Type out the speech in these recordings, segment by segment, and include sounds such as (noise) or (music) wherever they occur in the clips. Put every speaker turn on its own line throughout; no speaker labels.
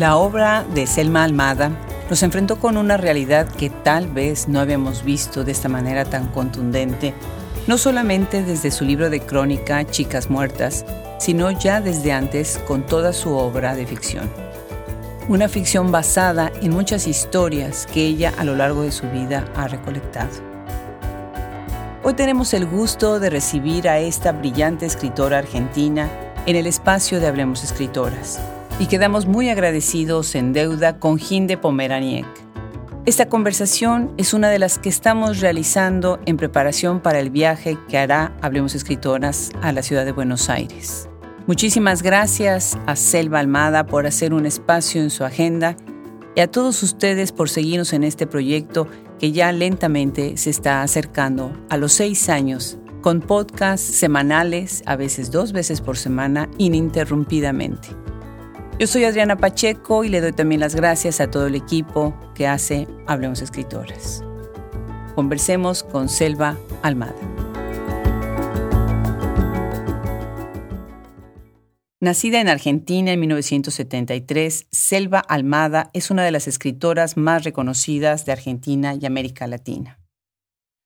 La obra de Selma Almada nos enfrentó con una realidad que tal vez no habíamos visto de esta manera tan contundente, no solamente desde su libro de crónica Chicas Muertas, sino ya desde antes con toda su obra de ficción. Una ficción basada en muchas historias que ella a lo largo de su vida ha recolectado. Hoy tenemos el gusto de recibir a esta brillante escritora argentina en el espacio de Hablemos Escritoras y quedamos muy agradecidos en deuda con Ginde Pomeraniec. Esta conversación es una de las que estamos realizando en preparación para el viaje que hará Hablemos Escritoras a la ciudad de Buenos Aires. Muchísimas gracias a Selva Almada por hacer un espacio en su agenda y a todos ustedes por seguirnos en este proyecto que ya lentamente se está acercando a los seis años con podcasts semanales, a veces dos veces por semana, ininterrumpidamente. Yo soy Adriana Pacheco y le doy también las gracias a todo el equipo que hace Hablemos Escritores. Conversemos con Selva Almada. Nacida en Argentina en 1973, Selva Almada es una de las escritoras más reconocidas de Argentina y América Latina.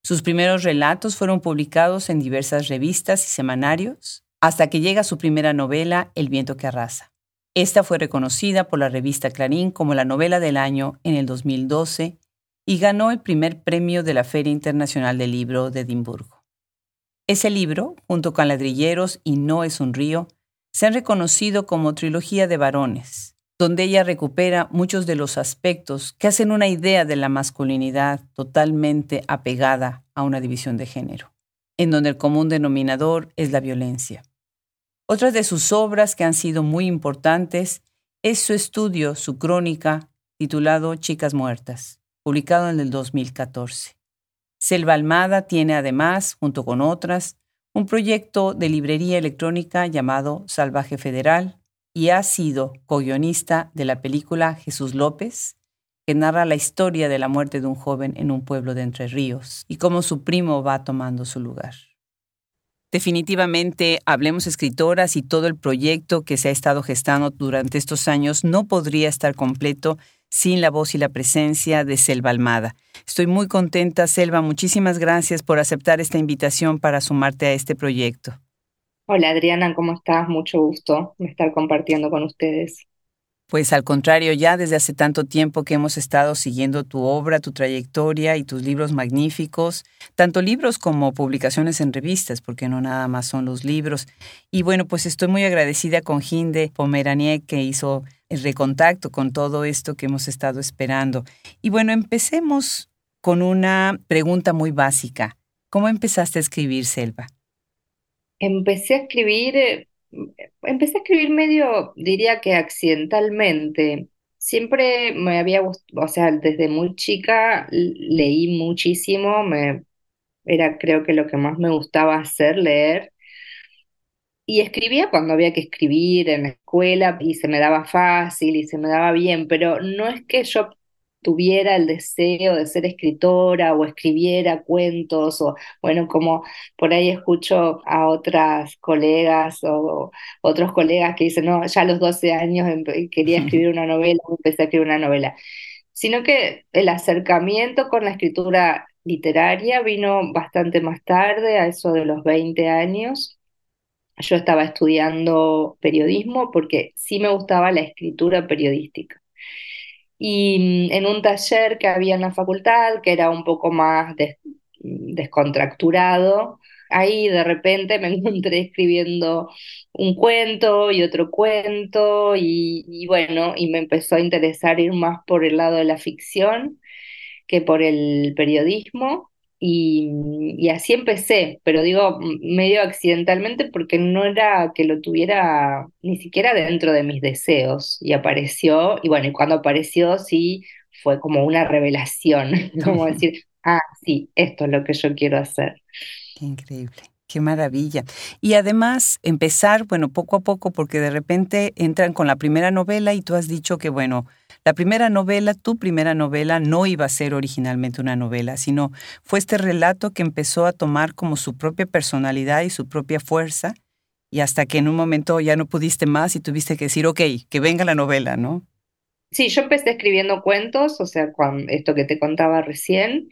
Sus primeros relatos fueron publicados en diversas revistas y semanarios, hasta que llega su primera novela, El viento que arrasa. Esta fue reconocida por la revista Clarín como la novela del año en el 2012 y ganó el primer premio de la Feria Internacional del Libro de Edimburgo. Ese libro, junto con Ladrilleros y No es un río, se han reconocido como trilogía de varones, donde ella recupera muchos de los aspectos que hacen una idea de la masculinidad totalmente apegada a una división de género, en donde el común denominador es la violencia. Otra de sus obras que han sido muy importantes es su estudio, su crónica, titulado Chicas Muertas, publicado en el 2014. Selva Almada tiene además, junto con otras, un proyecto de librería electrónica llamado Salvaje Federal y ha sido co-guionista de la película Jesús López, que narra la historia de la muerte de un joven en un pueblo de Entre Ríos y cómo su primo va tomando su lugar. Definitivamente, Hablemos Escritoras y todo el proyecto que se ha estado gestando durante estos años no podría estar completo sin la voz y la presencia de Selva Almada. Estoy muy contenta, Selva. Muchísimas gracias por aceptar esta invitación para sumarte a este proyecto.
Hola Adriana, ¿cómo estás? Mucho gusto estar compartiendo con ustedes.
Pues al contrario, ya desde hace tanto tiempo que hemos estado siguiendo tu obra, tu trayectoria y tus libros magníficos, tanto libros como publicaciones en revistas, porque no nada más son los libros. Y bueno, pues estoy muy agradecida con Ginde Pomeraniec que hizo el recontacto con todo esto que hemos estado esperando. Y bueno, empecemos con una pregunta muy básica. ¿Cómo empezaste a escribir, Selva?
Empecé a escribir eh, empecé a escribir medio, diría que accidentalmente. Siempre me había gustado, o sea, desde muy chica leí muchísimo, me, era creo que lo que más me gustaba hacer, leer. Y escribía cuando había que escribir en la escuela y se me daba fácil y se me daba bien, pero no es que yo tuviera el deseo de ser escritora o escribiera cuentos o bueno, como por ahí escucho a otras colegas o otros colegas que dicen, no, ya a los 12 años quería (laughs) escribir una novela, empecé a escribir una novela, sino que el acercamiento con la escritura literaria vino bastante más tarde, a eso de los 20 años. Yo estaba estudiando periodismo porque sí me gustaba la escritura periodística y mm, en un taller que había en la facultad, que era un poco más descontracturado, ahí de repente me (laughs) encontré escribiendo un cuento y otro cuento y, y, bueno, y me empezó a interesar ir más por el lado de la ficción que por el periodismo. Y, así empecé, pero digo medio accidentalmente porque no era que lo tuviera ni siquiera dentro de mis deseos y apareció, y bueno, y cuando apareció sí fue como una revelación, (laughs) como (laughs) decir, ah, sí, esto es lo que yo quiero hacer.
Qué increíble. Qué maravilla. Y además empezar, bueno, poco a poco, porque de repente entran con la primera novela y tú has dicho que, bueno, la primera novela, tu primera novela, no iba a ser originalmente una novela, sino fue este relato que empezó a tomar como su propia personalidad y su propia fuerza, y hasta que en un momento ya no pudiste más y tuviste que decir, ok, que venga la novela, ¿no?
Sí, yo empecé escribiendo cuentos, o sea, con esto que te contaba recién,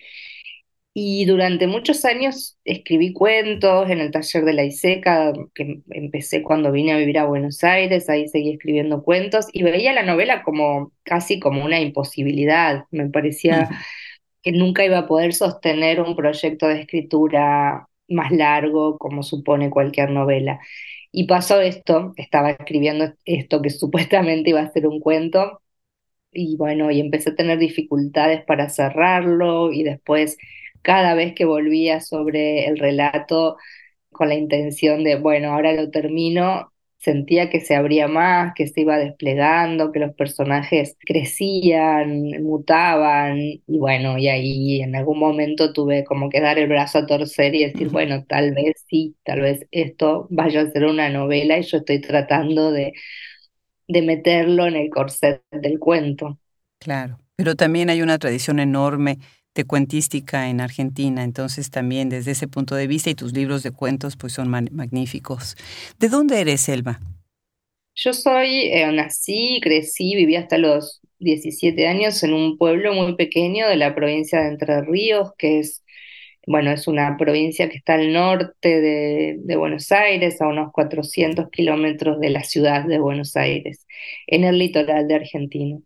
y durante muchos años escribí cuentos en el taller de la ISECA, que empecé cuando vine a vivir a Buenos Aires, ahí seguí escribiendo cuentos y veía la novela como casi como una imposibilidad. Me parecía que nunca iba a poder sostener un proyecto de escritura más largo como supone cualquier novela. Y pasó esto, estaba escribiendo esto que (laughs) supuestamente iba a ser un cuento y bueno, y empecé a tener dificultades para cerrarlo y después cada vez que volvía sobre el relato con la intención de, bueno, ahora lo termino, sentía que se abría más, que se iba desplegando, que los personajes crecían, mutaban, y bueno, y ahí en algún momento tuve como que dar el brazo a torcer y decir, bueno, tal vez sí, tal vez esto vaya a ser una novela y yo estoy tratando de, de meterlo en el corset del cuento.
Claro, pero también hay una tradición enorme de cuentística en Argentina, entonces también desde ese punto de vista y tus libros de cuentos pues son magníficos. ¿De dónde eres, Elba?
Yo soy, eh, nací, crecí, viví hasta los 17 años en un pueblo muy pequeño de la provincia de Entre Ríos, que es, bueno, es una provincia que está al norte de, Buenos Aires, a unos 400 kilómetros de la ciudad de Buenos Aires, en el litoral de Argentina.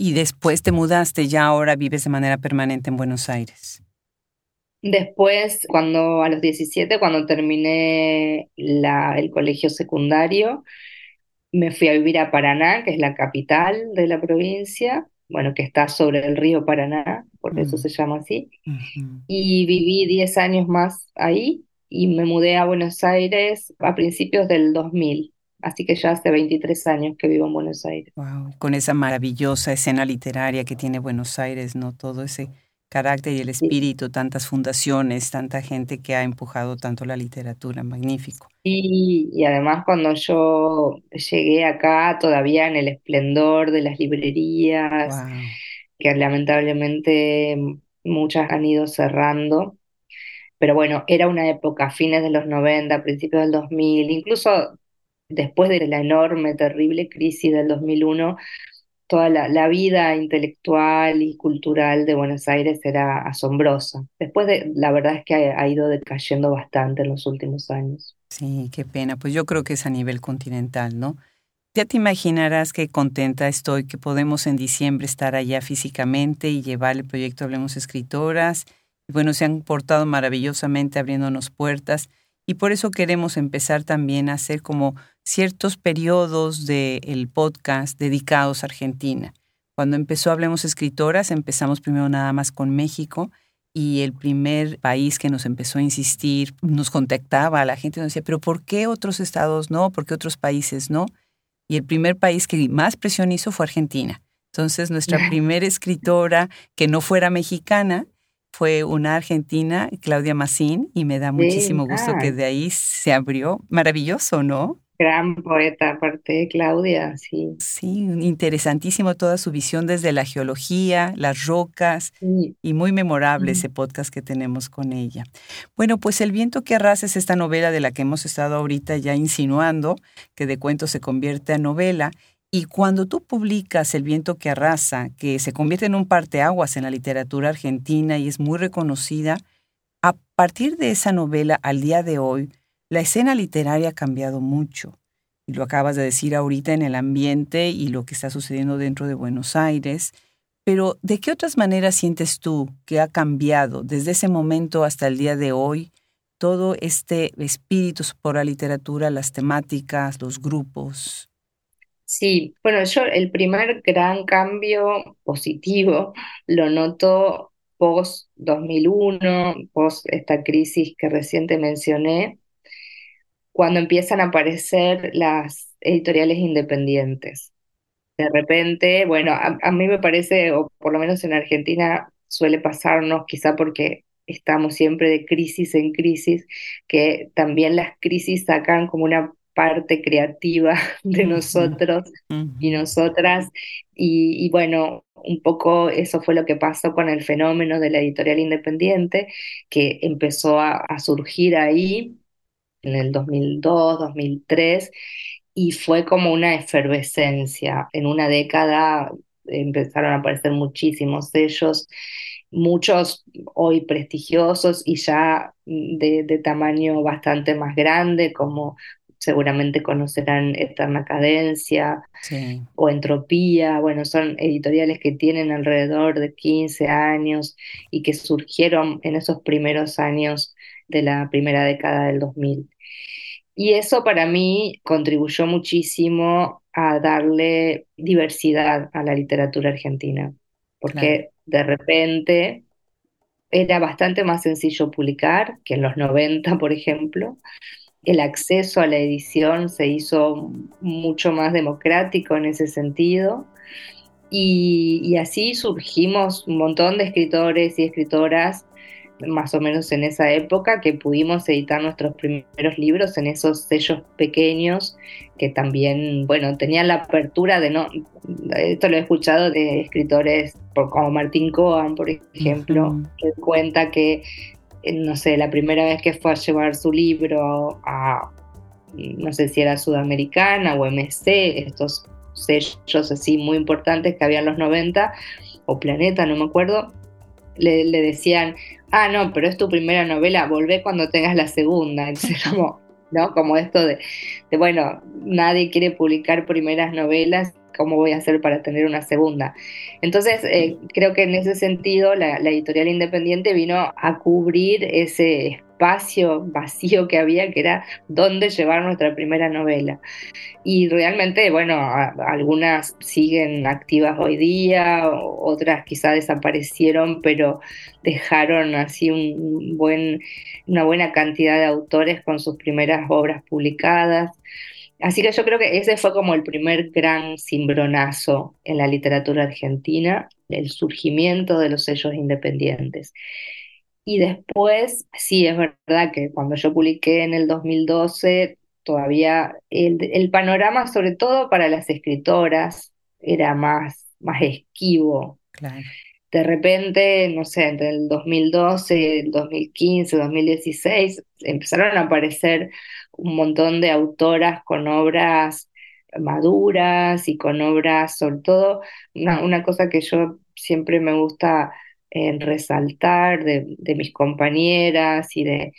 Y después te mudaste, ya ahora vives de manera permanente en Buenos Aires.
Después, cuando a los 17, cuando terminé la, el colegio secundario, me fui a vivir a Paraná, que es la capital de la provincia, bueno, que está sobre el río Paraná, por eso mm. se llama así. Y viví 10 años más ahí y me mudé a Buenos Aires a principios del 2000. Así que ya hace 23 años que vivo en Buenos Aires.
Wow, con esa maravillosa escena literaria que tiene Buenos Aires, ¿no? Todo ese carácter y el espíritu, tantas fundaciones, tanta gente que ha empujado tanto la literatura, magnífico.
Sí, y además cuando yo llegué acá, todavía en el esplendor de las librerías, que lamentablemente muchas han ido cerrando. Pero bueno, era una época, fines de los 90, principios del 2000, incluso después de la enorme, terrible crisis del 2001, toda la, vida intelectual y cultural de Buenos Aires era asombrosa. Después de, la verdad es que ha, ha, ido decayendo bastante en los últimos años.
Sí, qué pena. Pues yo creo que es a nivel continental, ¿no? Ya te imaginarás qué contenta estoy que podemos en diciembre estar allá físicamente y llevar el proyecto Hablemos Escritoras. Bueno, se han portado maravillosamente abriéndonos puertas y por eso queremos empezar también a hacer como ciertos periodos del podcast dedicados a Argentina. Cuando empezó Hablemos Escritoras, empezamos primero nada más con México y el primer país que nos empezó a insistir, nos contactaba, la gente nos decía, pero ¿por qué otros estados no? ¿Por qué otros países no? Y el primer país que más presión hizo fue Argentina. Entonces, nuestra (laughs) primera escritora que no fuera mexicana fue una argentina, Claudia Massín, y me da muchísimo gusto que de ahí se abrió. Maravilloso, ¿no?
Gran poeta, aparte de Claudia, sí.
Sí, interesantísimo toda su visión desde la geología, las rocas, y muy memorable ese podcast que tenemos con ella. Bueno, pues El viento que arrasa es esta novela de la que hemos estado ahorita ya insinuando, que de cuento se convierte a novela, y cuando tú publicas El viento que arrasa, que se convierte en un parteaguas en la literatura argentina y es muy reconocida, a partir de esa novela al día de hoy, la escena literaria ha cambiado mucho. Y lo acabas de decir ahorita en el ambiente y lo que está sucediendo dentro de Buenos Aires. Pero, ¿de qué otras maneras sientes tú que ha cambiado desde ese momento hasta el día de hoy todo este espíritu por la literatura, las temáticas, los grupos?
Sí, bueno, yo el primer gran cambio positivo lo noto post 2001, post esta crisis que recién mencioné, cuando empiezan a aparecer las editoriales independientes. De repente, bueno, a, mí me parece, o por lo menos en Argentina suele pasarnos, quizá porque estamos siempre de crisis en crisis, que también las crisis sacan como una parte creativa (laughs) de nosotros y nosotras. Y, y, bueno, un poco eso fue lo que pasó con el fenómeno de la editorial independiente, que empezó a, a surgir ahí en el 2002, 2003, y fue como una efervescencia. En una década empezaron a aparecer muchísimos sellos, muchos hoy prestigiosos y ya de, tamaño bastante más grande, como seguramente conocerán Eterna Cadencia o Entropía, bueno, son editoriales que tienen alrededor de 15 años y que surgieron en esos primeros años de la primera década del 2000. Y eso para mí contribuyó muchísimo a darle diversidad a la literatura argentina, porque de repente era bastante más sencillo publicar que en los 90, por ejemplo. El acceso a la edición se hizo mucho más democrático en ese sentido. Y, y así surgimos un montón de escritores y escritoras más o menos en esa época que pudimos editar nuestros primeros libros en esos sellos pequeños que también, bueno, tenían la apertura de no, esto lo he escuchado de escritores como Martín Cohen, por ejemplo, que cuenta que, eh, no sé, la primera vez que fue a llevar su libro a, no sé si era Sudamericana o MC, estos sellos así muy importantes que había en los 90, o Planeta, no me acuerdo, le, le decían, ah, no, pero es tu primera novela, volvé cuando tengas la segunda. (laughs) Como, ¿no? Como esto de, bueno, nadie quiere publicar primeras novelas, ¿cómo voy a hacer para tener una segunda? Entonces, eh, creo que en ese sentido la, editorial independiente vino a cubrir ese espacio vacío que había, que era dónde llevar nuestra primera novela. Y realmente, bueno, algunas siguen activas hoy día, otras quizá desaparecieron, pero dejaron así una buena cantidad de autores con sus primeras obras publicadas. Así que yo creo que ese fue como el primer gran cimbronazo en la literatura argentina, el surgimiento de los sellos independientes. Y después, sí, es verdad que cuando yo publiqué en el 2012, todavía el, panorama, sobre todo para las escritoras, era más, más esquivo. De repente, no sé, entre el 2012, el 2015, 2016, empezaron a aparecer un montón de autoras con obras maduras y con obras, sobre todo, una, cosa que yo siempre me gusta eh, resaltar de, mis compañeras y de...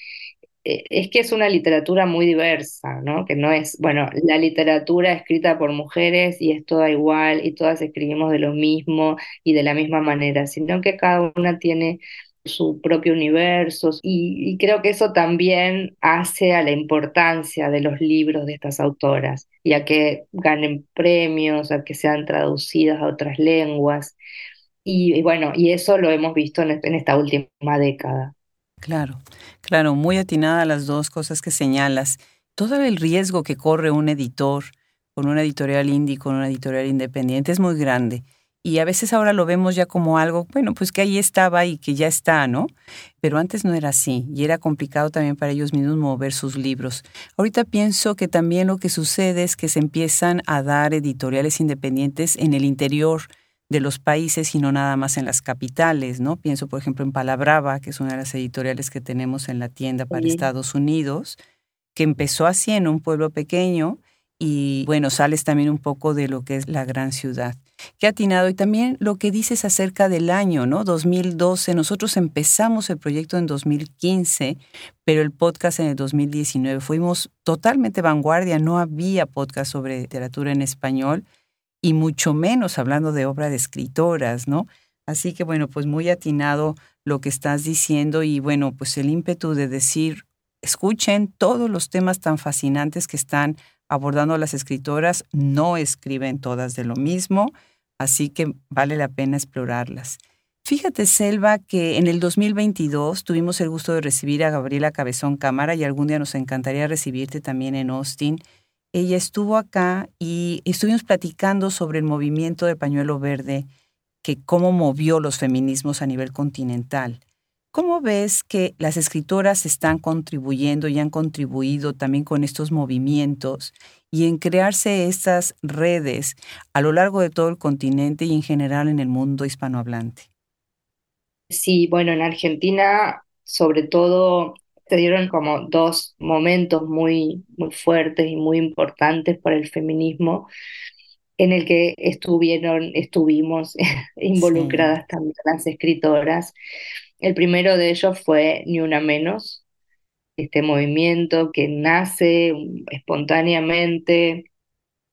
Eh, es que es una literatura muy diversa, ¿no? Que no es, bueno, la literatura escrita por mujeres y es toda igual y todas escribimos de lo mismo y de la misma manera, sino que cada una tiene su propio universo y, creo que eso también hace a la importancia de los libros de estas autoras y a que ganen premios, a que sean traducidas a otras lenguas. Y, bueno, y eso lo hemos visto en, en esta última década.
Claro, claro, muy atinada las dos cosas que señalas. Todo el riesgo que corre un editor con una editorial indie, con una editorial independiente es muy grande. Y a veces ahora lo vemos ya como algo, bueno, pues que ahí estaba y que ya está, ¿no? Pero antes no era así y era complicado también para ellos mismos mover sus libros. Ahorita pienso que también lo que sucede es que se empiezan a dar editoriales independientes en el interior de los países y no nada más en las capitales, ¿no? Pienso, por ejemplo, en Palabrava, que es una de las editoriales que tenemos en la tienda para Estados Unidos, que empezó así en un pueblo pequeño y, bueno, sales también un poco de lo que es la gran ciudad. Qué atinado. Y también lo que dices acerca del año, ¿no? 2012. Nosotros empezamos el proyecto en 2015, pero el podcast en el 2019. Fuimos totalmente vanguardia. No había podcast sobre literatura en español y mucho menos hablando de obra de escritoras, ¿no? Así que bueno, pues muy atinado lo que estás diciendo y bueno, pues el ímpetu de decir, escuchen todos los temas tan fascinantes que están abordando las escritoras, no escriben todas de lo mismo, así que vale la pena explorarlas. Fíjate, Selva, que en el 2022 tuvimos el gusto de recibir a Gabriela Cabezón Cámara y algún día nos encantaría recibirte también en Austin ella estuvo acá y estuvimos platicando sobre el movimiento del pañuelo verde, que cómo movió los feminismos a nivel continental. ¿Cómo ves que las escritoras están contribuyendo y han contribuido también con estos movimientos y en crearse estas redes a lo largo de todo el continente y en general en el mundo hispanohablante?
Sí, bueno, en Argentina, sobre todo se dieron como dos momentos muy, muy fuertes y muy importantes para el feminismo en el que estuvieron, estuvimos (laughs) involucradas también las escritoras. El primero de ellos fue Ni Una Menos, este movimiento que nace espontáneamente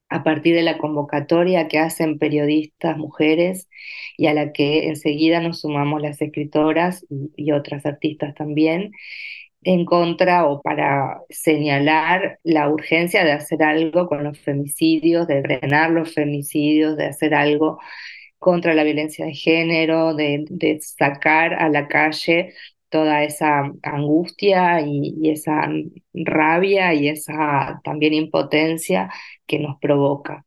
a partir de la convocatoria que hacen periodistas mujeres y a la que enseguida nos sumamos las escritoras y, otras artistas también, en contra o para señalar la urgencia de hacer algo con los femicidios, de frenar los femicidios, de hacer algo contra la violencia de género, de, de sacar a la calle toda esa angustia y, esa rabia y esa también impotencia que nos provoca.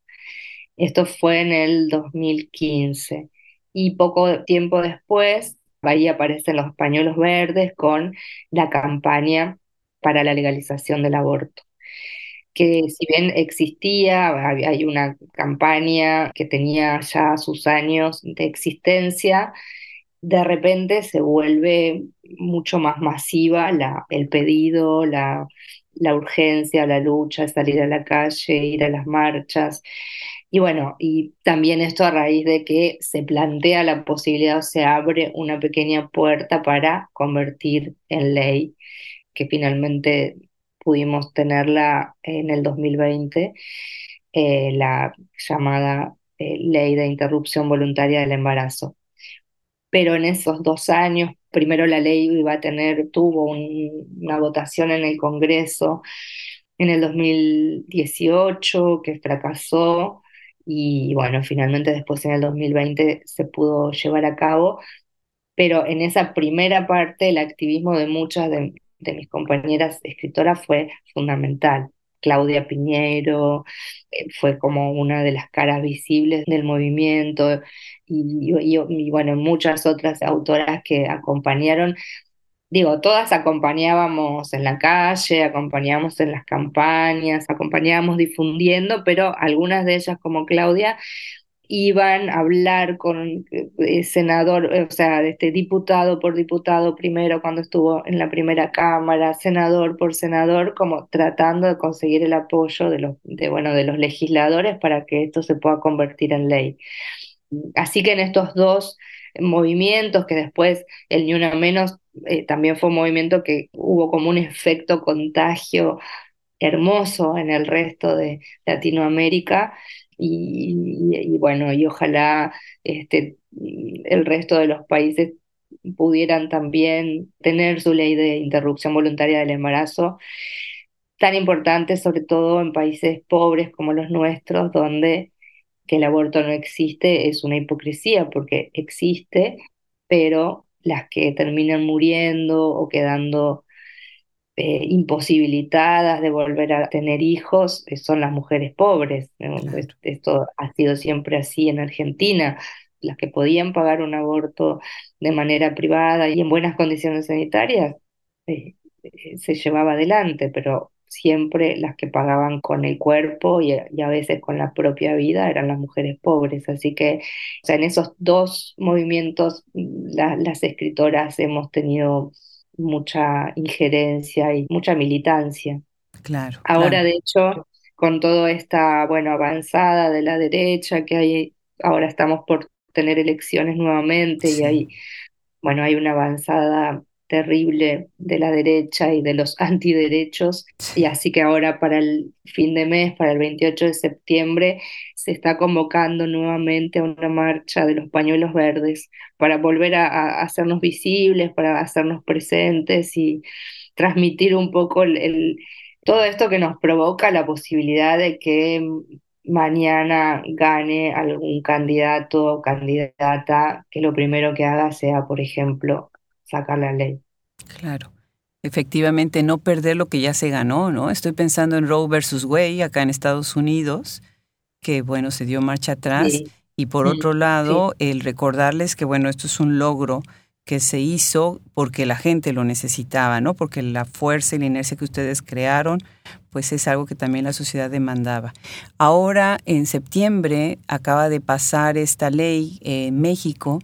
Esto fue en el 2015 y poco tiempo después ahí aparecen los pañuelos verdes con la campaña para la legalización del aborto que si bien existía, hay una campaña que tenía ya sus años de existencia, de repente se vuelve mucho más masiva la, el pedido, la, la urgencia, la lucha, salir a la calle, ir a las marchas. Y bueno, y también esto a raíz de que se plantea la posibilidad o se abre una pequeña puerta para convertir en ley, que finalmente pudimos tenerla en el 2020, eh, la llamada eh, ley de interrupción voluntaria del embarazo pero en esos dos años, primero la ley iba a tener, tuvo una votación en el Congreso en el 2018 que fracasó y bueno, finalmente después en el 2020 se pudo llevar a cabo, pero en esa primera parte el activismo de muchas de mis compañeras escritoras fue fundamental. Claudia Piñero, eh, fue como una de las caras visibles del movimiento y, y, bueno, muchas otras autoras que acompañaron. Digo, todas acompañábamos en la calle, acompañábamos en las campañas, acompañábamos difundiendo, pero algunas de ellas, como Claudia, iban a hablar con eh, senador, eh, o sea, este diputado por diputado primero cuando estuvo en la primera cámara, senador por senador, como tratando de conseguir el apoyo de los, de, bueno, de los legisladores para que esto se pueda convertir en ley. Así que en estos dos movimientos, que después el Ni Una Menos eh, también fue un movimiento que hubo como un efecto contagio hermoso en el resto de Latinoamérica, y, bueno, y ojalá este, el resto de los países pudieran también tener su ley de interrupción voluntaria del embarazo, tan importante sobre todo en países pobres como los nuestros, donde que el aborto no existe es una hipocresía, porque existe, pero las que terminan muriendo o quedando eh, imposibilitadas de volver a tener hijos eh, son las mujeres pobres. Esto ha sido siempre así en Argentina. Las que podían pagar un aborto de manera privada y en buenas condiciones sanitarias eh, se llevaba adelante, pero siempre las que pagaban con el cuerpo y, a veces con la propia vida eran las mujeres pobres. Así que o sea, en esos dos movimientos mm, las escritoras hemos tenido mucha injerencia y mucha militancia.
Claro.
Ahora, de hecho, con toda esta, bueno, avanzada de la derecha que hay, ahora estamos por tener elecciones nuevamente y hay, bueno, hay una avanzada terrible de la derecha y de los (laughs) antiderechos. Y así que ahora para el fin de mes, para el 28 de septiembre, se está convocando nuevamente a una marcha de los pañuelos verdes para volver a, hacernos visibles, para hacernos presentes y transmitir un poco el, todo esto que nos provoca la posibilidad de que mañana gane algún candidato o candidata que lo primero que haga sea, por ejemplo, sacar la ley.
Claro. Efectivamente, no perder lo que ya se ganó, ¿no? Estoy pensando en Roe versus Wade acá en Estados Unidos, que bueno, se dio marcha atrás. Y por otro lado, el recordarles que bueno, esto es un logro que se hizo porque la gente lo necesitaba, ¿no? Porque la fuerza y la inercia que ustedes crearon, pues es algo que también la sociedad demandaba. Ahora, en septiembre, acaba de pasar esta ley en México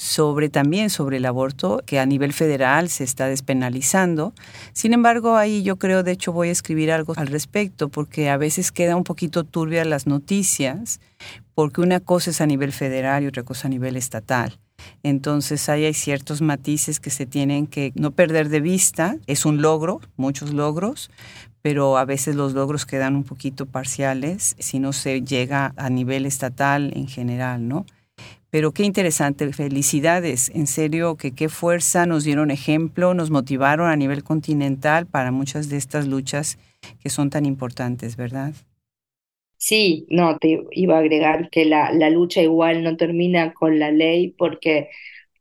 sobre también sobre el aborto, que a nivel federal se está despenalizando. Sin embargo, ahí yo creo, de hecho, voy a escribir algo al respecto, porque a veces queda un poquito turbia las noticias, porque una cosa es a nivel federal y otra cosa a nivel estatal. Entonces ahí hay ciertos matices que se tienen que no perder de vista. Es un logro, muchos logros, pero a veces los logros quedan un poquito parciales si no se llega a nivel estatal en general, ¿no? Pero qué interesante, felicidades, en serio, que qué fuerza, nos dieron ejemplo, nos motivaron a nivel continental para muchas de estas luchas que son tan importantes, ¿verdad?
Sí, no, te iba a agregar que la, la lucha igual no termina con la ley porque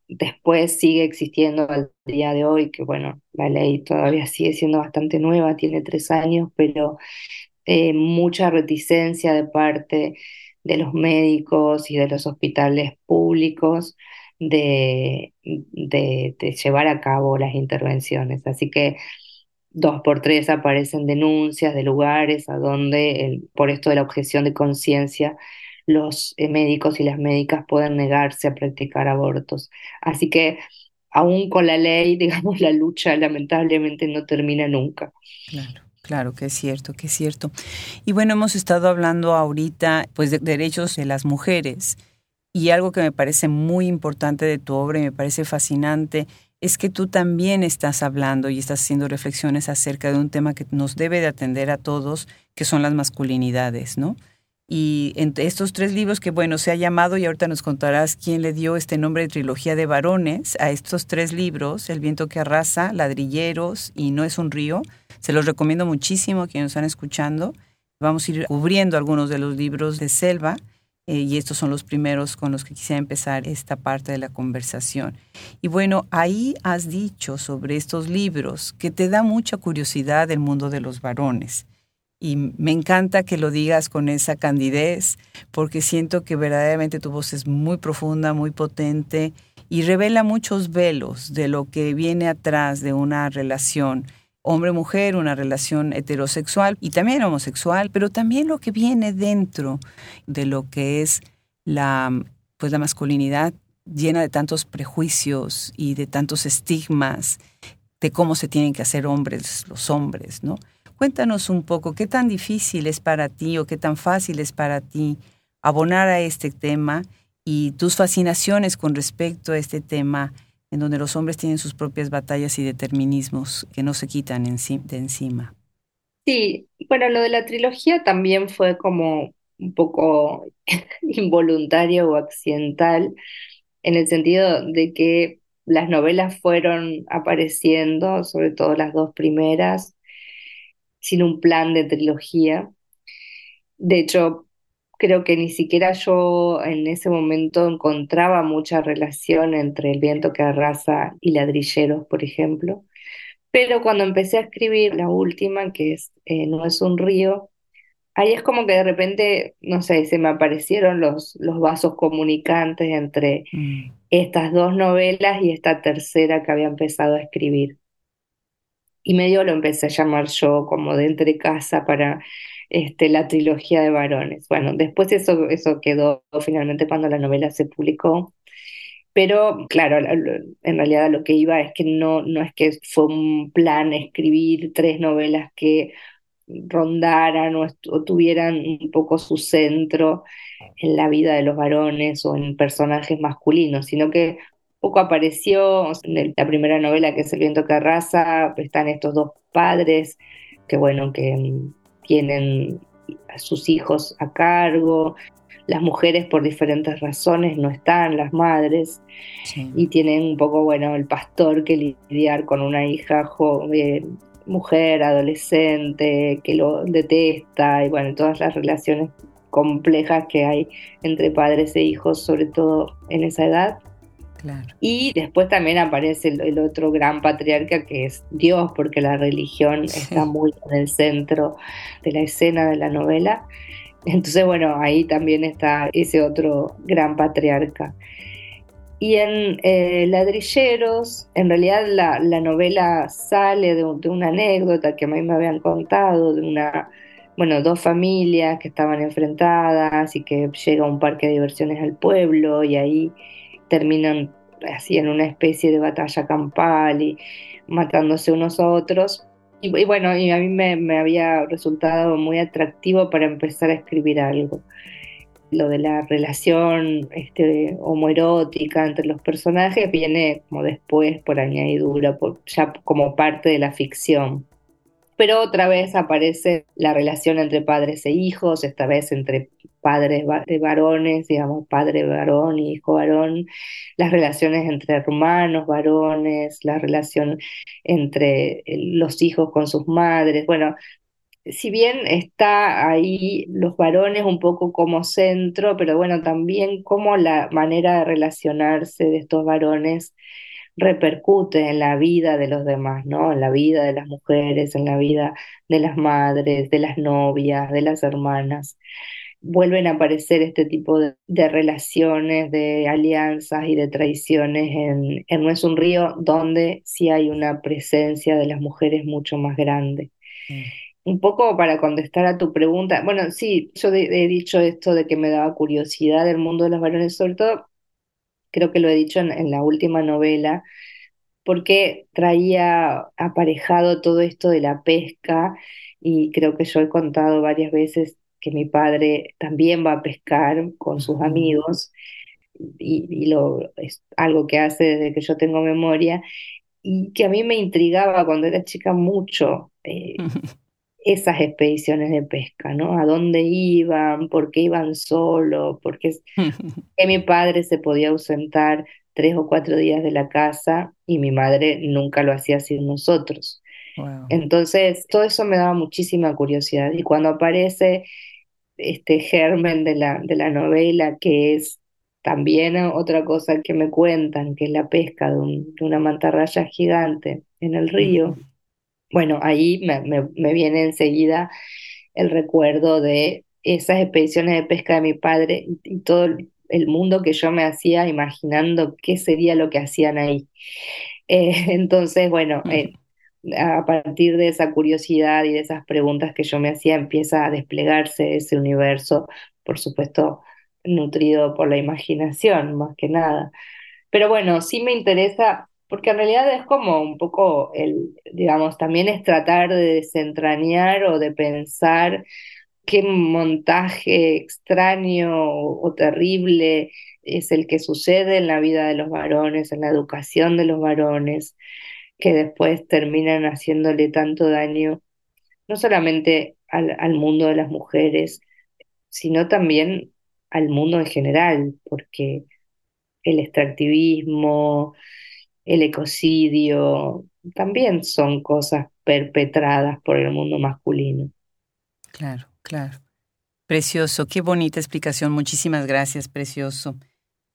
después sigue existiendo al día de hoy, que bueno, la ley todavía sigue siendo bastante nueva, tiene tres años, pero eh, mucha reticencia de parte de los médicos y de los hospitales públicos de, de, llevar a cabo las intervenciones. Así que dos por tres aparecen denuncias de lugares a donde, por esto de la objeción de conciencia, los eh, médicos y las médicas pueden negarse a practicar abortos. Así que aún con la ley, (laughs) digamos, la lucha lamentablemente no termina nunca.
Claro. Claro que es cierto, que es cierto. Y bueno, hemos estado hablando ahorita pues de derechos de las mujeres y algo que me parece muy importante de tu obra y me parece fascinante es que tú también estás hablando y estás haciendo reflexiones acerca de un tema que nos debe de atender a todos, que son las masculinidades, ¿no? Y entre estos tres libros que, bueno, se ha llamado, y ahorita nos contarás quién le dio este nombre de trilogía de varones a estos tres libros, El viento que arrasa, Ladrilleros y No es un río, se los recomiendo muchísimo a quienes están escuchando. Vamos a ir cubriendo algunos de los libros de Selva eh, y estos son los primeros con los que quisiera empezar esta parte de la conversación. Y bueno, ahí has dicho sobre estos libros que te da mucha curiosidad el mundo de los varones. Y me encanta que lo digas con esa candidez, porque siento que verdaderamente tu voz es muy profunda, muy potente y revela muchos velos de lo que viene atrás de una relación hombre-mujer, una relación heterosexual y también homosexual, pero también lo que viene dentro de lo que es la, pues la masculinidad llena de tantos prejuicios y de tantos estigmas de cómo se tienen que hacer hombres los hombres, ¿no? Cuéntanos un poco qué tan difícil es para ti o qué tan fácil es para ti abonar a este tema y tus fascinaciones con respecto a este tema en donde los hombres tienen sus propias batallas y determinismos que no se quitan de encima.
Sí, bueno, lo de la trilogía también fue como un poco (laughs) involuntario o accidental, en el sentido de que las novelas fueron apareciendo, sobre todo las dos primeras, sin un plan de trilogía. De hecho, creo que ni siquiera yo en ese momento encontraba mucha relación entre El viento que arrasa y Ladrilleros, por ejemplo. Pero cuando empecé a escribir la última, que es eh, No es un río, ahí es como que de repente, no sé, se me aparecieron los, los vasos comunicantes entre mm. estas dos novelas y esta tercera que había empezado a escribir. Y medio lo empecé a llamar yo como de entre casa para este, la trilogía de varones. Bueno, después eso, eso quedó finalmente cuando la novela se publicó. Pero claro, en realidad lo que iba es que no, no es que fue un plan escribir tres novelas que rondaran o, tuvieran un poco su centro en la vida de los varones o en personajes masculinos, sino que poco apareció en la primera novela que es El viento que arrasa, están estos dos padres que bueno, que tienen a sus hijos a cargo, las mujeres por diferentes razones no están, las madres, y tienen un poco, bueno, el pastor que lidiar con una hija joven, mujer, adolescente, que lo detesta, y bueno, todas las relaciones complejas que hay entre padres e hijos, sobre todo en esa edad. Y después también aparece el, otro gran patriarca que es Dios, porque la religión está muy en el centro de la escena de la novela. Entonces, bueno, ahí también está ese otro gran patriarca. Y en eh, Ladrilleros, en realidad la, novela sale de, de, una anécdota que a mí me habían contado, de una, bueno, dos familias que estaban enfrentadas y que llega un parque de diversiones al pueblo y ahí terminan así en una especie de batalla campal y matándose unos a otros. Y, bueno, y a mí me, me, había resultado muy atractivo para empezar a escribir algo. Lo de la relación este, homoerótica entre los personajes viene como después, por añadidura, ya como parte de la ficción pero otra vez aparece la relación entre padres e hijos, esta vez entre padres de varones, digamos, padre varón y hijo varón, las relaciones entre hermanos varones, la relación entre eh, los hijos con sus madres, bueno, si bien está ahí los varones un poco como centro, pero bueno, también como la manera de relacionarse de estos varones repercute en la vida de los demás, ¿no? En la vida de las mujeres, en la vida de las madres, de las novias, de las hermanas. Vuelven a aparecer este tipo de, relaciones, de alianzas y de traiciones en, en No es un río, donde sí hay una presencia de las mujeres mucho más grande. Mm. Un poco para contestar a tu pregunta, bueno, sí, yo he dicho esto de que me daba curiosidad del mundo de los varones, sobre todo creo que lo he dicho en, la última novela, porque traía aparejado todo esto de la pesca y creo que yo he contado varias veces que mi padre también va a pescar con sus amigos y, lo, es algo que hace desde que yo tengo memoria y que a mí me intrigaba cuando era chica mucho. Eh, (laughs) esas expediciones de pesca, ¿no? ¿A dónde iban? ¿Por qué iban solo? ¿Por qué (laughs) que mi padre se podía ausentar tres o cuatro días de la casa y mi madre nunca lo hacía sin nosotros? Entonces, todo eso me daba muchísima curiosidad. Y cuando aparece este germen de la, de la novela, que es también otra cosa que me cuentan, que es la pesca de, de una mantarraya gigante en el río, bueno, ahí me, viene enseguida el recuerdo de esas expediciones de pesca de mi padre y, todo el mundo que yo me hacía imaginando qué sería lo que hacían ahí. (laughs) Eh, entonces, bueno, eh, a partir de esa curiosidad y de esas preguntas que yo me hacía, empieza a desplegarse ese universo, por supuesto, nutrido por la imaginación, más que nada. Pero bueno, sí me interesa porque en realidad es como un poco el, digamos, también es tratar de desentrañar o de pensar qué montaje extraño o, terrible es el que sucede en la vida de los varones, en la educación de los varones, que después terminan haciéndole tanto daño, no solamente al, al mundo de las mujeres, sino también al mundo en general, porque el extractivismo, el ecocidio, también son cosas perpetradas por el mundo masculino.
Claro, claro. Precioso, qué bonita explicación. Muchísimas gracias, precioso.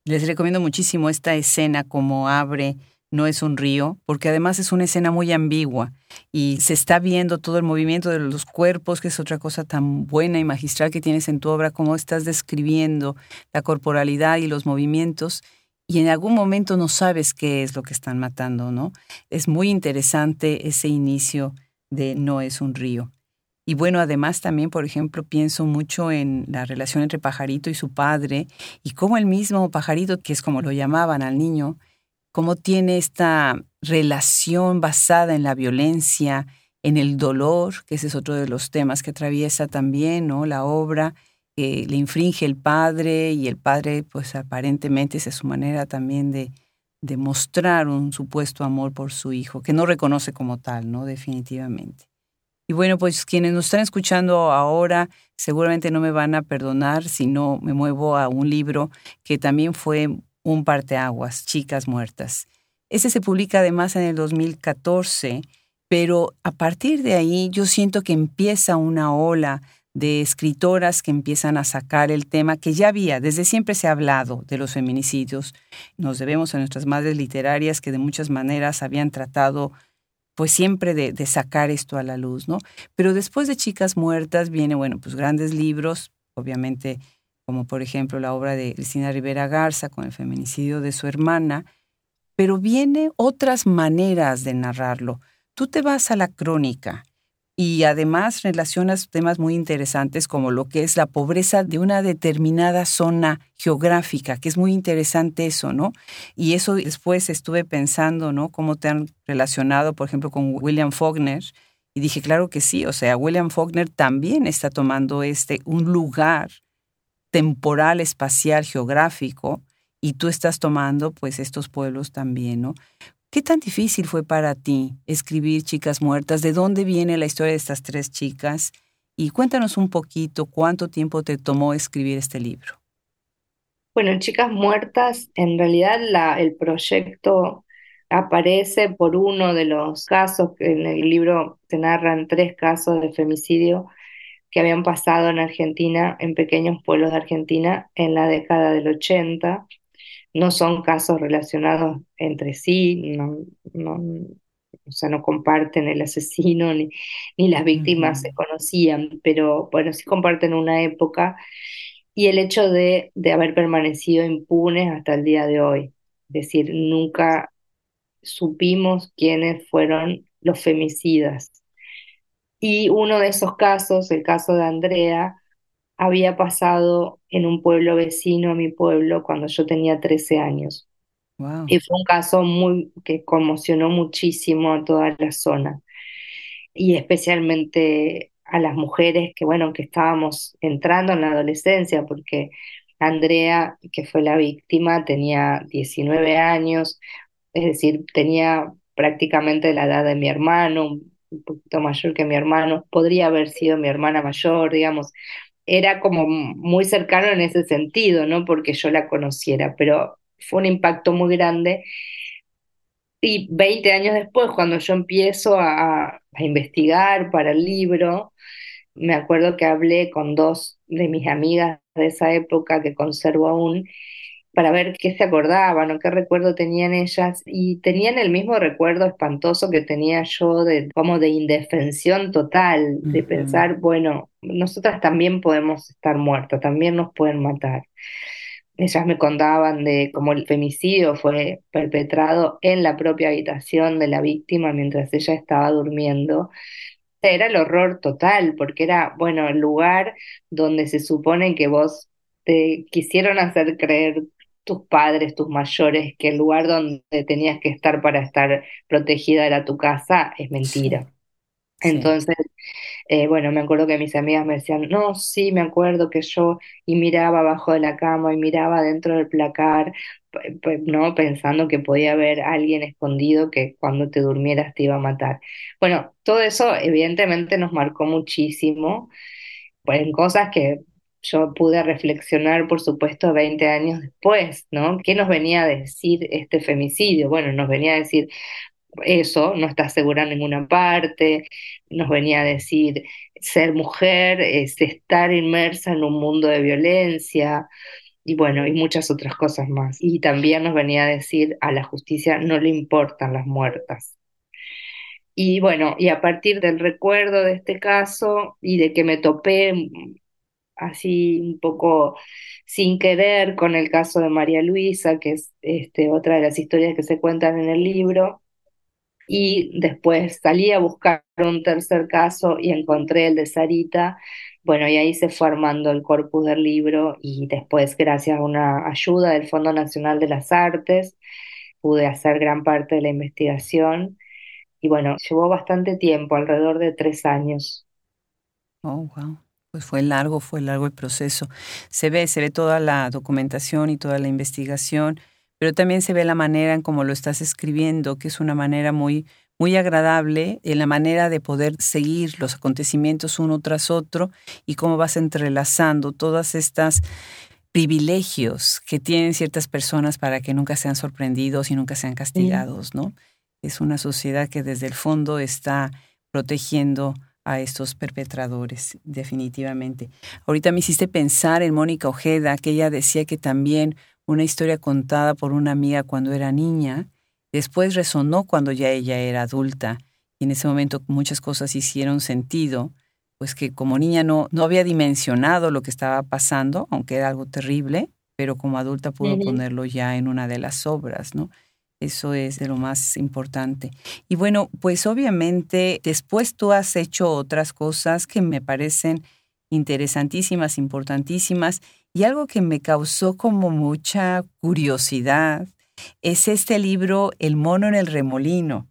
Les recomiendo muchísimo esta escena como abre No es un río, porque además es una escena muy ambigua y se está viendo todo el movimiento de los cuerpos, que es otra cosa tan buena y magistral que tienes en tu obra, cómo estás describiendo la corporalidad y los movimientos y en algún momento no sabes qué es lo que están matando, ¿no? Es muy interesante ese inicio de No es un río. Y bueno, además también, por ejemplo, pienso mucho en la relación entre Pajarito y su padre y cómo el mismo Pajarito, que es como lo llamaban al niño, cómo tiene esta relación basada en la violencia, en el dolor, que ese es otro de los temas que atraviesa también, ¿no? La obra, que le infringe el padre y el padre pues aparentemente es su manera también de, de mostrar un supuesto amor por su hijo, que no reconoce como tal, ¿no? Definitivamente. Y bueno, pues quienes nos están escuchando ahora seguramente no me van a perdonar si no me muevo a un libro que también fue un parteaguas, Chicas Muertas. Ese se publica además en el 2014, pero a partir de ahí yo siento que empieza una ola de escritoras que empiezan a sacar el tema que ya había, desde siempre se ha hablado de los feminicidios. Nos debemos a nuestras madres literarias que de muchas maneras habían tratado pues siempre de, sacar esto a la luz, ¿no? Pero después de Chicas Muertas viene, bueno, pues grandes libros, obviamente como por ejemplo la obra de Cristina Rivera Garza con el feminicidio de su hermana, pero viene otras maneras de narrarlo. Tú te vas a la crónica y además relacionas temas muy interesantes como lo que es la pobreza de una determinada zona geográfica, que es muy interesante eso, ¿no? Y eso después estuve pensando, ¿no? Cómo te han relacionado, por ejemplo, con William Faulkner. Y dije, claro que sí, o sea, William Faulkner también está tomando este, un lugar temporal, espacial, geográfico, y tú estás tomando pues estos pueblos también, ¿no? ¿Qué tan difícil fue para ti escribir Chicas Muertas? ¿De dónde viene la historia de estas tres chicas? Y cuéntanos un poquito cuánto tiempo te tomó escribir este libro.
Bueno, Chicas Muertas, en realidad el proyecto aparece por uno de los casos, en el libro se narran tres casos de femicidio que habían pasado en Argentina, en pequeños pueblos de Argentina, en la década del 80 no son casos relacionados entre sí, no, no, o sea, no comparten el asesino ni, ni las víctimas se conocían, pero bueno, sí comparten una época y el hecho de, de haber permanecido impunes hasta el día de hoy. Es decir, nunca supimos quiénes fueron los femicidas. Y uno de esos casos, el caso de Andrea, había pasado en un pueblo vecino a mi pueblo cuando yo tenía 13 años. Y fue un caso muy que conmocionó muchísimo a toda la zona y especialmente a las mujeres que bueno, que estábamos entrando en la adolescencia porque Andrea, que fue la víctima, tenía 19 años, es decir, tenía prácticamente la edad de mi hermano, un poquito mayor que mi hermano, podría haber sido mi hermana mayor, digamos, era como muy cercano en ese sentido, no porque yo la conociera, pero fue un impacto muy grande. Y 20 años después, cuando yo empiezo a, a investigar para el libro, me acuerdo que hablé con dos de mis amigas de esa época que conservo aún, para ver qué se acordaban o qué recuerdo tenían ellas. Y tenían el mismo recuerdo espantoso que tenía yo de como de indefensión total, de pensar, bueno, nosotras también podemos estar muertas, también nos pueden matar. Ellas me contaban de cómo el femicidio fue perpetrado en la propia habitación de la víctima mientras ella estaba durmiendo. Era el horror total, porque era, bueno, el lugar donde se supone que vos te quisieron hacer creer tus padres, tus mayores, que el lugar donde tenías que estar para estar protegida era tu casa, es mentira. Entonces, eh, bueno, me acuerdo que mis amigas me decían, no, sí, me acuerdo que yo, y miraba abajo de la cama y miraba dentro del placar, ¿no? Pensando que podía haber alguien escondido que cuando te durmieras te iba a matar. Bueno, todo eso evidentemente nos marcó muchísimo, pues en cosas que yo pude reflexionar, por supuesto, 20 años después, ¿no? ¿Qué nos venía a decir este femicidio? Bueno, nos venía a decir eso, no está segura en ninguna parte, nos venía a decir ser mujer es estar inmersa en un mundo de violencia y bueno, y muchas otras cosas más. Y también nos venía a decir a la justicia no le importan las muertas. Y bueno, y a partir del recuerdo de este caso y de que me topé así un poco sin querer con el caso de María Luisa, que es este, otra de las historias que se cuentan en el libro. Y después salí a buscar un tercer caso y encontré el de Sarita. Bueno, y ahí se fue armando el corpus del libro y después, gracias a una ayuda del Fondo Nacional de las Artes, pude hacer gran parte de la investigación. Y bueno, llevó bastante tiempo, alrededor de tres años.
Oh, wow. Pues fue largo, fue largo el proceso. Se ve, se ve toda la documentación y toda la investigación, pero también se ve la manera en cómo lo estás escribiendo, que es una manera muy, muy agradable, en la manera de poder seguir los acontecimientos uno tras otro y cómo vas entrelazando todas estas privilegios que tienen ciertas personas para que nunca sean sorprendidos y nunca sean castigados, ¿no? Es una sociedad que desde el fondo está protegiendo a estos perpetradores, definitivamente. Ahorita me hiciste pensar en Mónica Ojeda, que ella decía que también una historia contada por una amiga cuando era niña, después resonó cuando ya ella era adulta, y en ese momento muchas cosas hicieron sentido, pues que como niña no, no había dimensionado lo que estaba pasando, aunque era algo terrible, pero como adulta pudo ponerlo ya en una de las obras, ¿no? Eso es de lo más importante. Y bueno, pues obviamente después tú has hecho otras cosas que me parecen interesantísimas, importantísimas. Y algo que me causó como mucha curiosidad es este libro El mono en el remolino,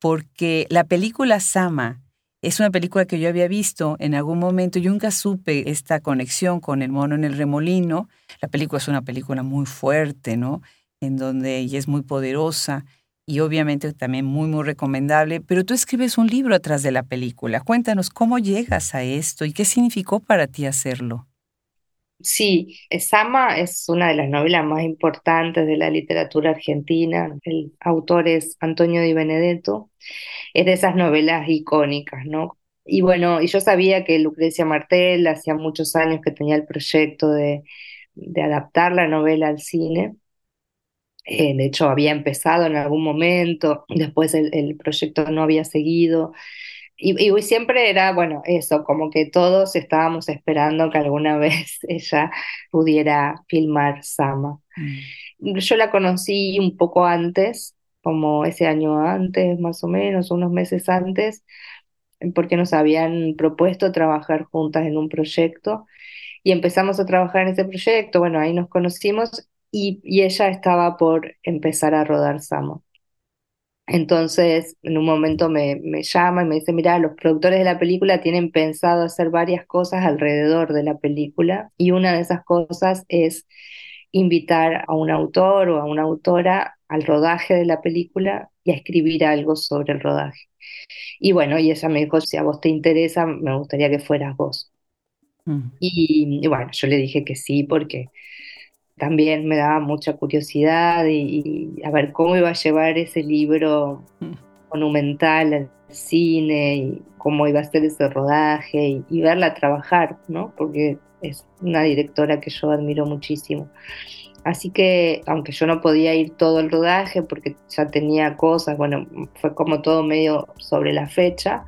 porque la película Sama es una película que yo había visto en algún momento. Yo nunca supe esta conexión con el mono en el remolino. La película es una película muy fuerte, ¿no? En donde ella es muy poderosa y obviamente también muy, muy recomendable. Pero tú escribes un libro atrás de la película. Cuéntanos cómo llegas a esto y qué significó para ti hacerlo.
Sí, Sama es una de las novelas más importantes de la literatura argentina. El autor es Antonio Di Benedetto. Es de esas novelas icónicas, ¿no? Y bueno, y yo sabía que Lucrecia Martel hacía muchos años que tenía el proyecto de, de adaptar la novela al cine. Eh, de hecho, había empezado en algún momento, después el, el proyecto no había seguido. Y, siempre era, bueno, eso, como que todos estábamos esperando que alguna (laughs) vez ella pudiera filmar Sama. Mm. Yo la conocí un poco antes, como ese año antes, más o menos, unos meses antes, porque nos habían propuesto trabajar juntas en un proyecto y empezamos a trabajar en ese proyecto, bueno, ahí nos conocimos y, y ella estaba por empezar a rodar Sama. Entonces, en un momento me, me, llama y me dice, mira, los productores de la película tienen pensado hacer varias cosas alrededor de la película y una de esas cosas es invitar a un autor o a una autora al rodaje de la película y a escribir algo sobre el rodaje. Y bueno, y ella me dijo, si a vos te interesa, me gustaría que fueras vos. Mm. y bueno, yo le dije que sí porque también me daba mucha curiosidad y, a ver cómo iba a llevar ese libro (laughs) monumental al cine y cómo iba a ser ese rodaje y, verla trabajar, ¿no? Porque es una directora que yo admiro muchísimo. Así que, aunque yo no podía ir todo el rodaje porque ya tenía cosas, bueno, fue como todo medio sobre la fecha,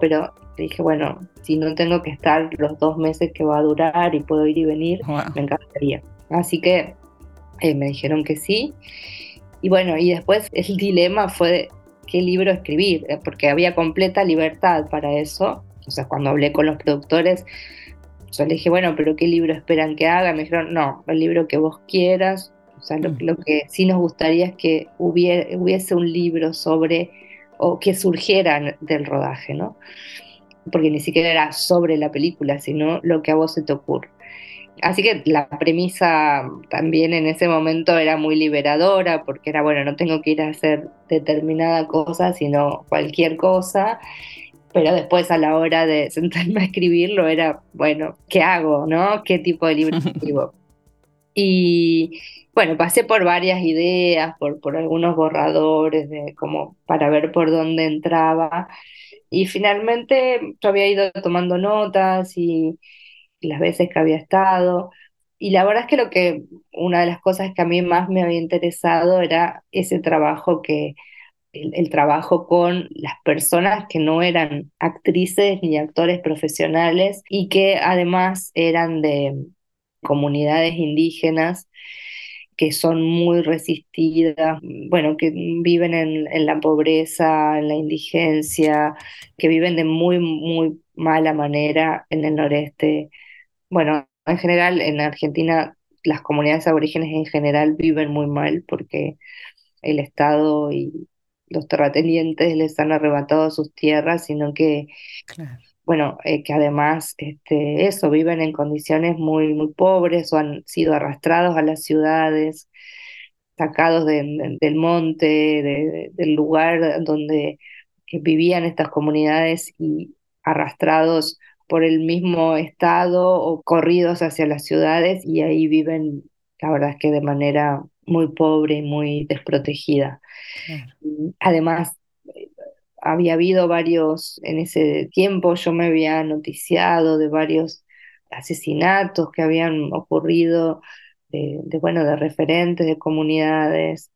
pero dije, bueno, si no tengo que estar los dos meses que va a durar y puedo ir y venir, me encantaría. Así que eh, me dijeron que sí. Y bueno, y después el dilema fue qué libro escribir, eh, porque había completa libertad para eso. O sea, cuando hablé con los productores, yo le dije, bueno, pero ¿qué libro esperan que haga? Me dijeron, no, el libro que vos quieras. O sea, lo, mm. que sí nos gustaría es que hubiese un libro sobre, o que surgiera del rodaje, ¿no? Porque ni siquiera era sobre la película, sino lo que a vos se te ocurre. Así que la premisa también en ese momento era muy liberadora, porque era, bueno, no tengo que ir a hacer determinada cosa, sino cualquier cosa. Pero después a la hora de (laughs) sentarme a escribirlo era, bueno, ¿qué hago? ¿No? ¿Qué tipo de libro (laughs) escribo? Y bueno, pasé por varias ideas, por, por algunos borradores, de, como para ver por dónde entraba. Y finalmente yo había ido tomando notas y las veces que había estado. Y la verdad es que lo que, una de las cosas que a mí más me había interesado era ese trabajo que, el, trabajo con las personas que no eran actrices ni actores profesionales y que además eran de comunidades indígenas que son muy resistidas, bueno, que viven en, en, la pobreza, en la indigencia, que viven de muy, muy mala manera en el noreste bueno, en general en Argentina las comunidades aborígenes en general viven muy mal porque el Estado y los terratenientes les han arrebatado sus tierras, sino que, bueno, eh, que además este, eso, viven en condiciones muy, muy pobres o han sido arrastrados a las ciudades, sacados del monte, del lugar donde vivían estas comunidades y arrastrados por el mismo estado o corridos hacia las ciudades y ahí viven, la verdad es que de manera muy pobre y muy desprotegida. Además, había habido varios, en ese tiempo yo me había noticiado de varios asesinatos que habían ocurrido de, bueno, de referentes de comunidades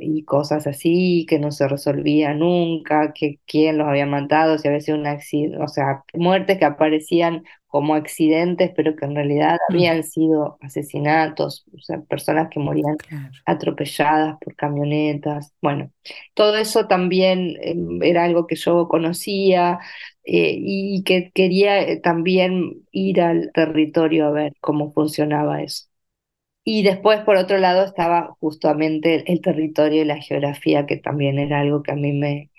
y cosas así, que no se resolvía nunca, que quién los había matado, si había sido un accidente, o sea, muertes que aparecían como accidentes, pero que en realidad
Mm,
habían sido asesinatos, o sea, personas que morían
claro,
atropelladas por camionetas. Bueno, todo eso también em, era algo que yo conocía eh, y que quería eh, también ir al territorio a ver cómo funcionaba eso. Y después, por otro lado, estaba justamente el territorio y la geografía, que también era algo que a mí me,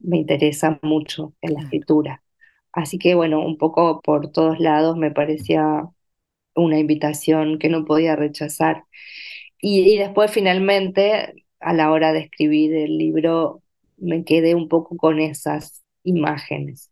me interesa mucho en la escritura. Así que, bueno, un poco por todos lados me parecía una invitación que no podía rechazar. Y, y después, finalmente, a la hora de escribir el libro, me quedé un poco con esas imágenes.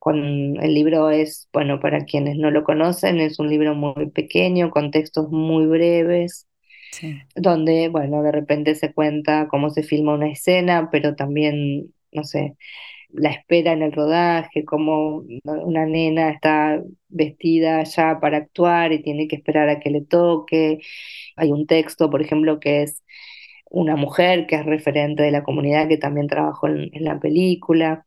Con el libro es, bueno, para quienes no lo conocen, es un libro muy pequeño, con textos muy breves
Sí,
donde, bueno, de repente se cuenta cómo se filma una escena, pero también, no sé, la espera en el rodaje, cómo una nena está vestida ya para actuar y tiene que esperar a que le toque. Hay un texto, por ejemplo, que es una mujer que es referente de la comunidad que también trabajó en, en la película.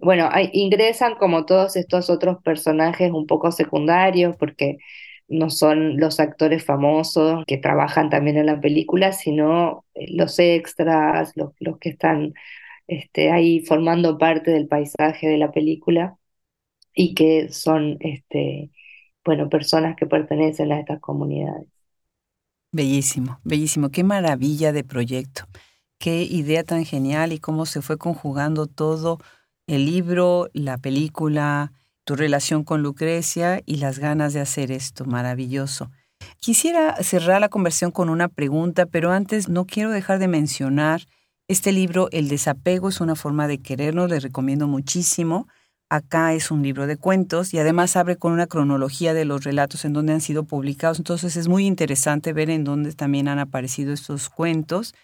Bueno, hay- ingresan como todos estos otros personajes un poco secundarios porque no son los actores famosos que trabajan también en la película, sino eh, los extras, los, los que están este, ahí formando parte del paisaje de la película y que son, este, bueno, personas que pertenecen a estas comunidades.
bellísimo, bellísimo. Qué maravilla de proyecto. Qué idea tan genial y cómo se fue conjugando todo el libro, la película, tu relación con Lucrecia y las ganas de hacer esto. Maravilloso. Quisiera cerrar la conversación con una pregunta, pero antes no quiero dejar de mencionar este libro, El desapego es una forma de querernos, les recomiendo muchísimo. Acá es un libro de cuentos y además abre con una cronología de los relatos en donde han sido publicados. Entonces es muy interesante ver en dónde también han aparecido estos cuentos.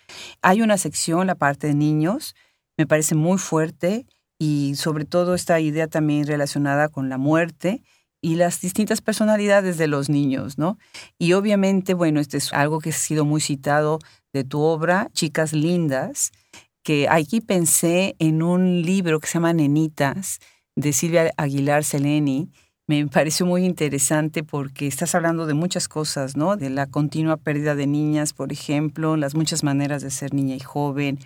Hay una sección, la parte de niños, me parece muy fuerte y sobre todo esta idea también relacionada con la muerte y las distintas personalidades de los niños, ¿no? Y obviamente, bueno, este es algo que ha sido muy citado de tu obra, Chicas Lindas, que aquí pensé en un libro que se llama Nenitas, de Silvia Aguilar Seleni. Me pareció muy interesante porque estás hablando de muchas cosas, ¿no? De la continua pérdida de niñas, por ejemplo, las muchas maneras de ser niña y joven,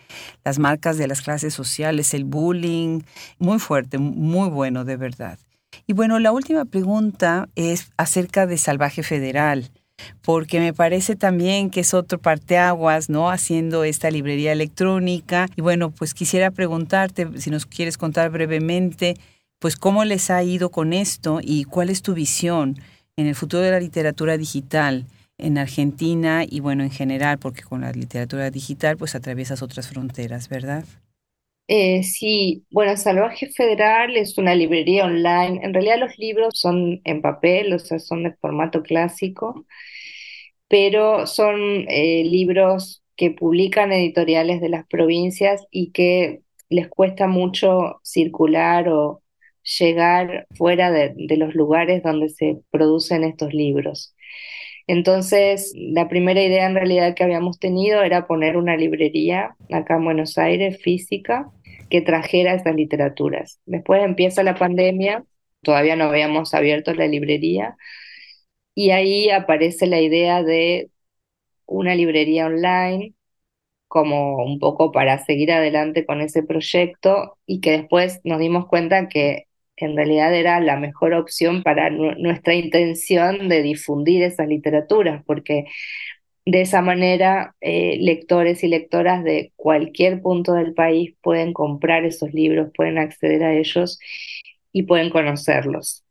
las marcas de las clases sociales, el bullying, muy fuerte, muy bueno, de verdad. Y bueno, la última pregunta es acerca de Salvaje Federal, porque me parece también que es otro parteaguas, ¿no? Haciendo esta librería electrónica. Y bueno, pues quisiera preguntarte, si nos quieres contar brevemente, pues cómo les ha ido con esto y cuál es tu visión en el futuro de la literatura digital en Argentina y bueno, en general, porque con la literatura digital pues atraviesas otras fronteras, ¿verdad?
Eh, sí, bueno, Salvaje Federal es una librería online. En realidad los libros son en papel, o sea, son de formato clásico, pero son eh, libros que publican editoriales de las provincias y que les cuesta mucho circular o llegar fuera de, los lugares donde se producen estos libros. Entonces, la primera idea en realidad que habíamos tenido era poner una librería acá en Buenos Aires, física, que trajera estas literaturas. Después empieza la pandemia, todavía no habíamos abierto la librería, y ahí aparece la idea de una librería online como un poco para seguir adelante con ese proyecto y que después nos dimos cuenta que en realidad era la mejor opción para nu- nuestra intención de difundir esas literaturas, porque de esa manera eh, lectores y lectoras de cualquier punto del país pueden comprar esos libros, pueden acceder a ellos y pueden conocerlos.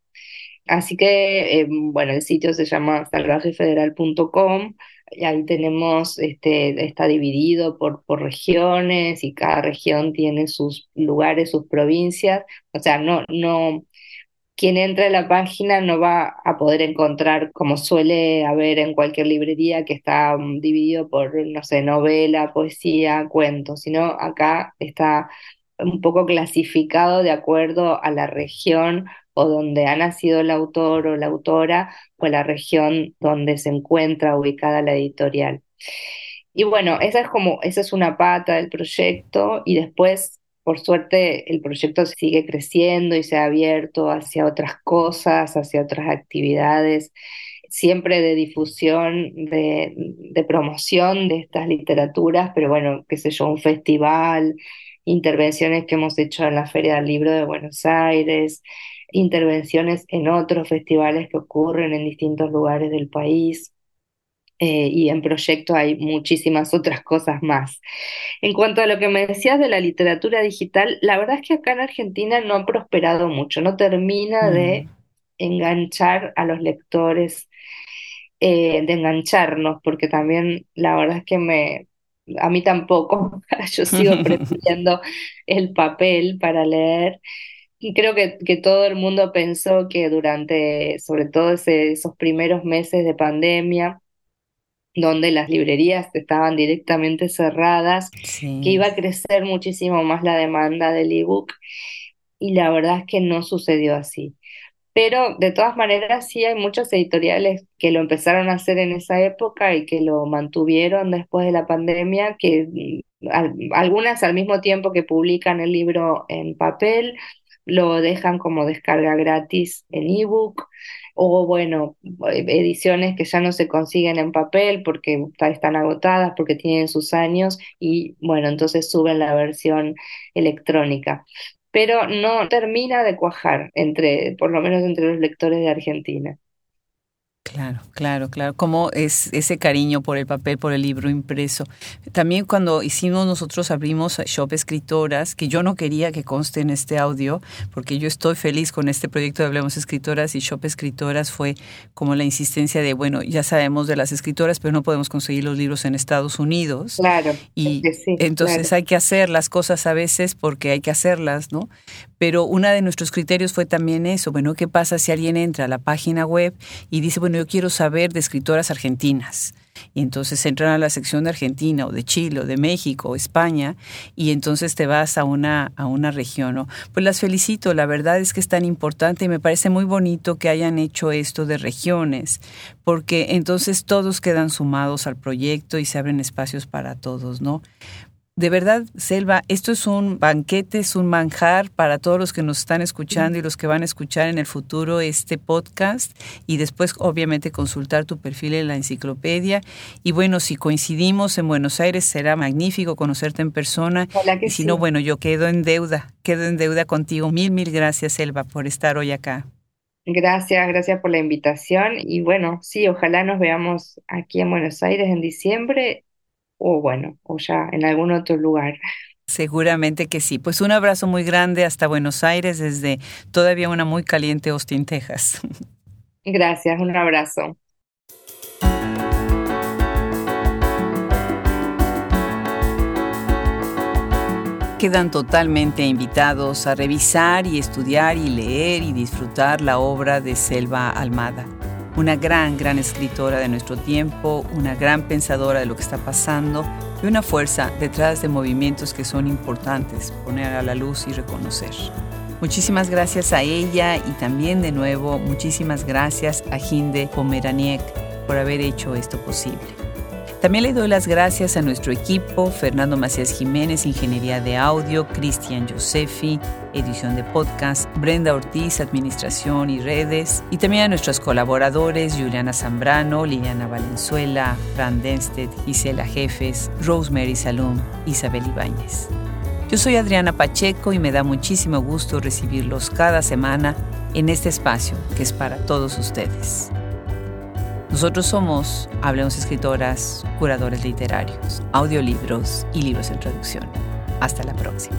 Así que, eh, bueno, el sitio se llama salvajefederal.com ahí tenemos, este, está dividido por, por regiones y cada región tiene sus lugares, sus provincias. O sea, no, no, quien entra a la página no va a poder encontrar, como suele haber en cualquier librería, que está um, dividido por, no sé, novela, poesía, cuentos, sino acá está un poco clasificado de acuerdo a la región o donde ha nacido el autor o la autora o la región donde se encuentra ubicada la editorial. y bueno, esa es como, esa es una pata del proyecto y después, por suerte, el proyecto sigue creciendo y se ha abierto hacia otras cosas, hacia otras actividades, siempre de difusión, de, de promoción de estas literaturas, pero bueno, qué sé yo, un festival, intervenciones que hemos hecho en la Feria del Libro de Buenos Aires, intervenciones en otros festivales que ocurren en distintos lugares del país. Eh, y en proyecto hay muchísimas otras cosas más. En cuanto a lo que me decías de la literatura digital, la verdad es que acá en Argentina no ha prosperado mucho, no termina de mm. enganchar a los lectores, eh, de engancharnos, porque también la verdad es que me, a mí tampoco, (laughs) yo sigo (laughs) prefiriendo el papel para leer. Y creo que, que, todo el mundo pensó que durante, sobre todo esos primeros meses de pandemia, donde las librerías estaban directamente cerradas, que iba a crecer muchísimo más la demanda del ebook y la verdad es que no sucedió así. Pero de todas maneras sí hay muchos editoriales que lo empezaron a hacer en esa época y que lo mantuvieron después de la pandemia, que mm, algunas al mismo tiempo que publican el libro en papel, lo dejan como descarga gratis en ebook o bueno, ediciones que ya no se consiguen en papel porque están agotadas, porque tienen sus años y bueno, entonces suben la versión electrónica. Pero no termina de cuajar entre, por lo menos entre los lectores de Argentina.
Claro, claro, claro. Como es ese cariño por el papel, por el libro impreso. También cuando hicimos nosotros abrimos Shop Escritoras, que yo no quería que conste en este audio, porque yo estoy feliz con este proyecto de Hablemos Escritoras y Shop Escritoras fue como la insistencia de, bueno, ya sabemos de las escritoras, pero no podemos conseguir los libros en Estados Unidos.
Claro.
Y entonces hay que hacer las cosas a veces porque hay que hacerlas, ¿no? Pero uno de nuestros criterios fue también eso, bueno, ¿qué pasa si alguien entra a la página web y dice, bueno, yo quiero saber de escritoras argentinas? Y entonces entran a la sección de Argentina o de Chile o de México o España y entonces te vas a una, a una región. ¿no? Pues las felicito, la verdad es que es tan importante y me parece muy bonito que hayan hecho esto de regiones, porque entonces todos quedan sumados al proyecto y se abren espacios para todos, ¿no? De verdad, Selva, esto es un banquete, es un manjar para todos los que nos están escuchando y los que van a escuchar en el futuro este podcast y después obviamente consultar tu perfil en la enciclopedia. Y bueno, si coincidimos en Buenos Aires será magnífico conocerte en persona. Y si no, bueno, yo quedo en deuda, quedo en deuda contigo. Mil, mil gracias, Selva, por estar hoy acá.
Gracias, gracias por la invitación y bueno, sí, ojalá nos veamos aquí en Buenos Aires en diciembre o bueno, o ya en algún otro lugar.
Seguramente que sí. Pues un abrazo muy grande hasta Buenos Aires desde todavía una muy caliente Austin, Texas.
Gracias, un abrazo.
Quedan totalmente invitados a revisar y estudiar y leer y disfrutar la obra de Selva Almada una gran, gran escritora de nuestro tiempo, una gran pensadora de lo que está pasando y una fuerza detrás de movimientos que son importantes poner a la luz y reconocer. Muchísimas gracias a ella y también de nuevo muchísimas gracias a Hinde Pomeraniec por haber hecho esto posible. También le doy las gracias a nuestro equipo, Fernando Macías Jiménez, Ingeniería de Audio, Cristian Josefi, edición de podcast, Brenda Ortiz, Administración y Redes, y también a nuestros colaboradores, Juliana Zambrano, Liliana Valenzuela, Fran Denstedt, Gisela Jefes, Rosemary Salum, Isabel Ibáñez. Yo soy Adriana Pacheco y me da muchísimo gusto recibirlos cada semana en este espacio que es para todos ustedes. Nosotros somos Hablemos Escritoras, curadores literarios, audiolibros y libros en traducción. Hasta la próxima.